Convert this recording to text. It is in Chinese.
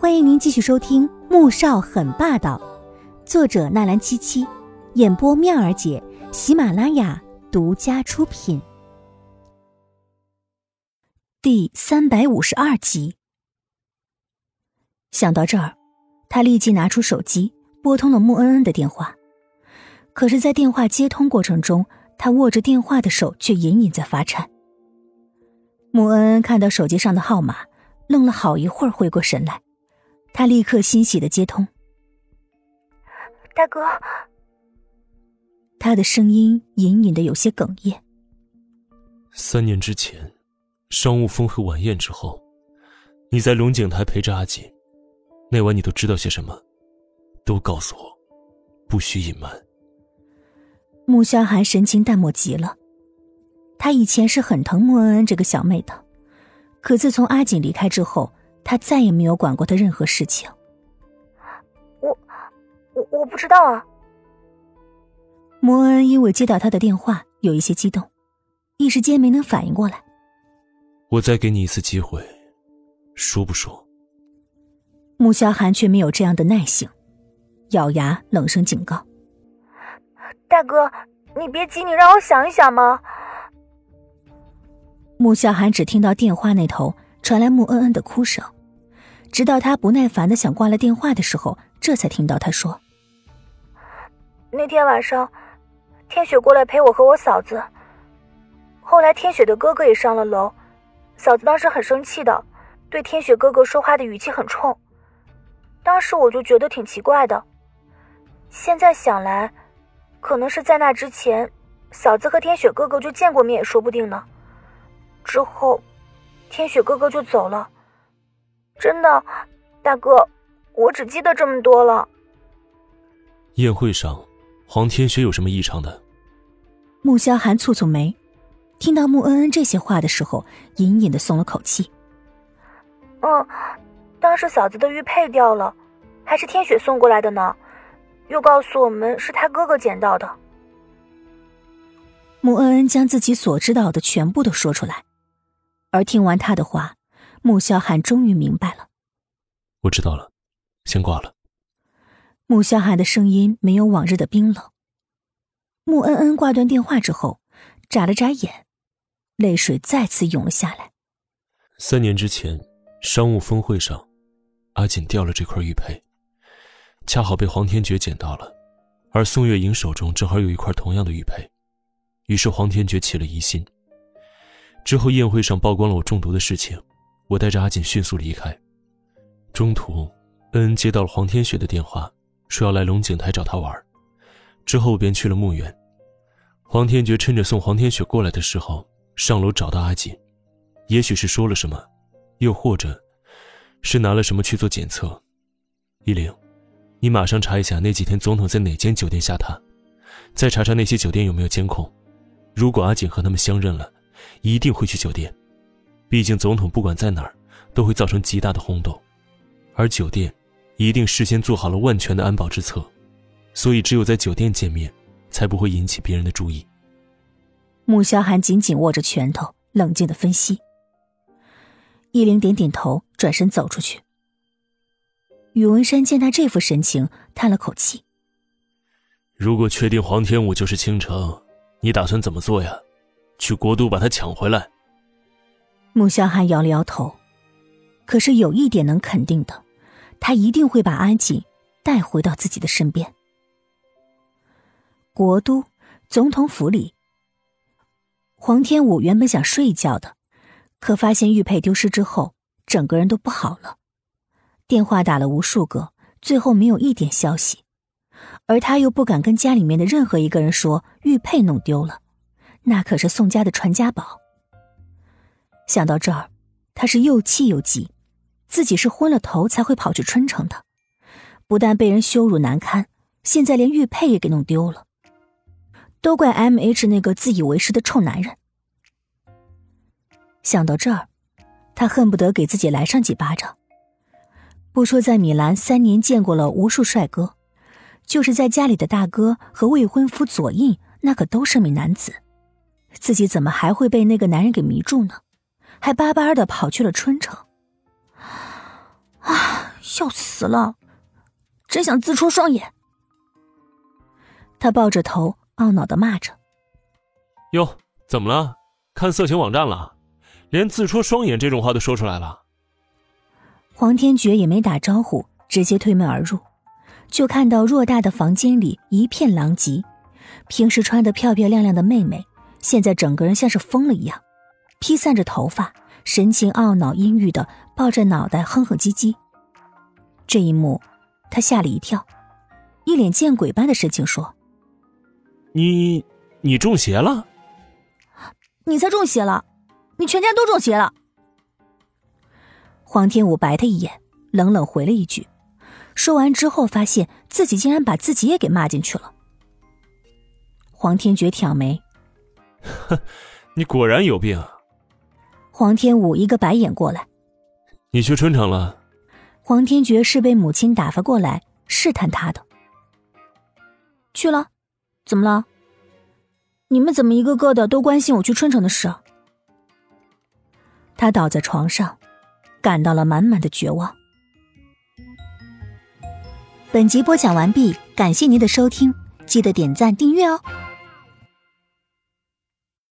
欢迎您继续收听《穆少很霸道》，作者纳兰七七，演播妙儿姐，喜马拉雅独家出品。第三百五十二集。想到这儿，他立即拿出手机拨通了穆恩恩的电话。可是，在电话接通过程中，他握着电话的手却隐隐在发颤。穆恩恩看到手机上的号码，愣了好一会儿，回过神来。他立刻欣喜的接通，大哥。他的声音隐隐的有些哽咽。三年之前，商务峰会晚宴之后，你在龙井台陪着阿锦，那晚你都知道些什么？都告诉我，不许隐瞒。穆萧寒神情淡漠极了，他以前是很疼穆恩恩这个小妹的，可自从阿锦离开之后。他再也没有管过他任何事情。我，我我不知道啊。摩恩因为接到他的电话，有一些激动，一时间没能反应过来。我再给你一次机会，说不说？穆萧寒却没有这样的耐性，咬牙冷声警告：“大哥，你别急，你让我想一想嘛。”穆萧寒只听到电话那头传来穆恩恩的哭声。直到他不耐烦的想挂了电话的时候，这才听到他说：“那天晚上，天雪过来陪我和我嫂子。后来天雪的哥哥也上了楼，嫂子当时很生气的，对天雪哥哥说话的语气很冲。当时我就觉得挺奇怪的。现在想来，可能是在那之前，嫂子和天雪哥哥就见过面也说不定呢。之后，天雪哥哥就走了。”真的，大哥，我只记得这么多了。宴会上，黄天雪有什么异常的？穆萧寒蹙蹙眉，听到穆恩恩这些话的时候，隐隐的松了口气。嗯，当时嫂子的玉佩掉了，还是天雪送过来的呢，又告诉我们是他哥哥捡到的。穆恩恩将自己所知道的全部都说出来，而听完他的话。穆萧寒终于明白了，我知道了，先挂了。穆萧寒的声音没有往日的冰冷。穆恩恩挂断电话之后，眨了眨眼，泪水再次涌了下来。三年之前，商务峰会上，阿锦掉了这块玉佩，恰好被黄天觉捡到了，而宋月莹手中正好有一块同样的玉佩，于是黄天觉起了疑心。之后宴会上曝光了我中毒的事情。我带着阿锦迅速离开，中途，恩接到了黄天雪的电话，说要来龙井台找他玩，之后便去了墓园。黄天觉趁着送黄天雪过来的时候，上楼找到阿锦，也许是说了什么，又或者，是拿了什么去做检测。依玲，你马上查一下那几天总统在哪间酒店下榻，再查查那些酒店有没有监控，如果阿锦和他们相认了，一定会去酒店。毕竟，总统不管在哪儿，都会造成极大的轰动，而酒店一定事先做好了万全的安保之策，所以只有在酒店见面，才不会引起别人的注意。穆萧寒紧紧握着拳头，冷静的分析。叶灵点点头，转身走出去。宇文山见他这副神情，叹了口气：“如果确定黄天武就是倾城，你打算怎么做呀？去国都把他抢回来？”穆萧寒摇了摇头，可是有一点能肯定的，他一定会把阿锦带回到自己的身边。国都总统府里，黄天武原本想睡一觉的，可发现玉佩丢失之后，整个人都不好了。电话打了无数个，最后没有一点消息，而他又不敢跟家里面的任何一个人说玉佩弄丢了，那可是宋家的传家宝。想到这儿，他是又气又急，自己是昏了头才会跑去春城的，不但被人羞辱难堪，现在连玉佩也给弄丢了，都怪 M H 那个自以为是的臭男人。想到这儿，他恨不得给自己来上几巴掌。不说在米兰三年见过了无数帅哥，就是在家里的大哥和未婚夫左印，那可都是名男子，自己怎么还会被那个男人给迷住呢？还巴巴的跑去了春城，啊，笑死了，真想自戳双眼。他抱着头，懊恼的骂着：“哟，怎么了？看色情网站了？连自戳双眼这种话都说出来了？”黄天觉也没打招呼，直接推门而入，就看到偌大的房间里一片狼藉。平时穿的漂漂亮亮的妹妹，现在整个人像是疯了一样，披散着头发，神情懊恼阴郁的抱着脑袋哼哼唧唧。这一幕，他吓了一跳，一脸见鬼般的神情说。你，你中邪了？你才中邪了！你全家都中邪了！黄天武白他一眼，冷冷回了一句，说完之后，发现自己竟然把自己也给骂进去了。黄天觉挑眉：“哼，你果然有病。”黄天武一个白眼过来：“你去春城了？”黄天觉是被母亲打发过来试探他的。去了。怎么了？你们怎么一个个的都关心我去春城的事？他倒在床上，感到了满满的绝望。本集播讲完毕，感谢您的收听，记得点赞订阅哦。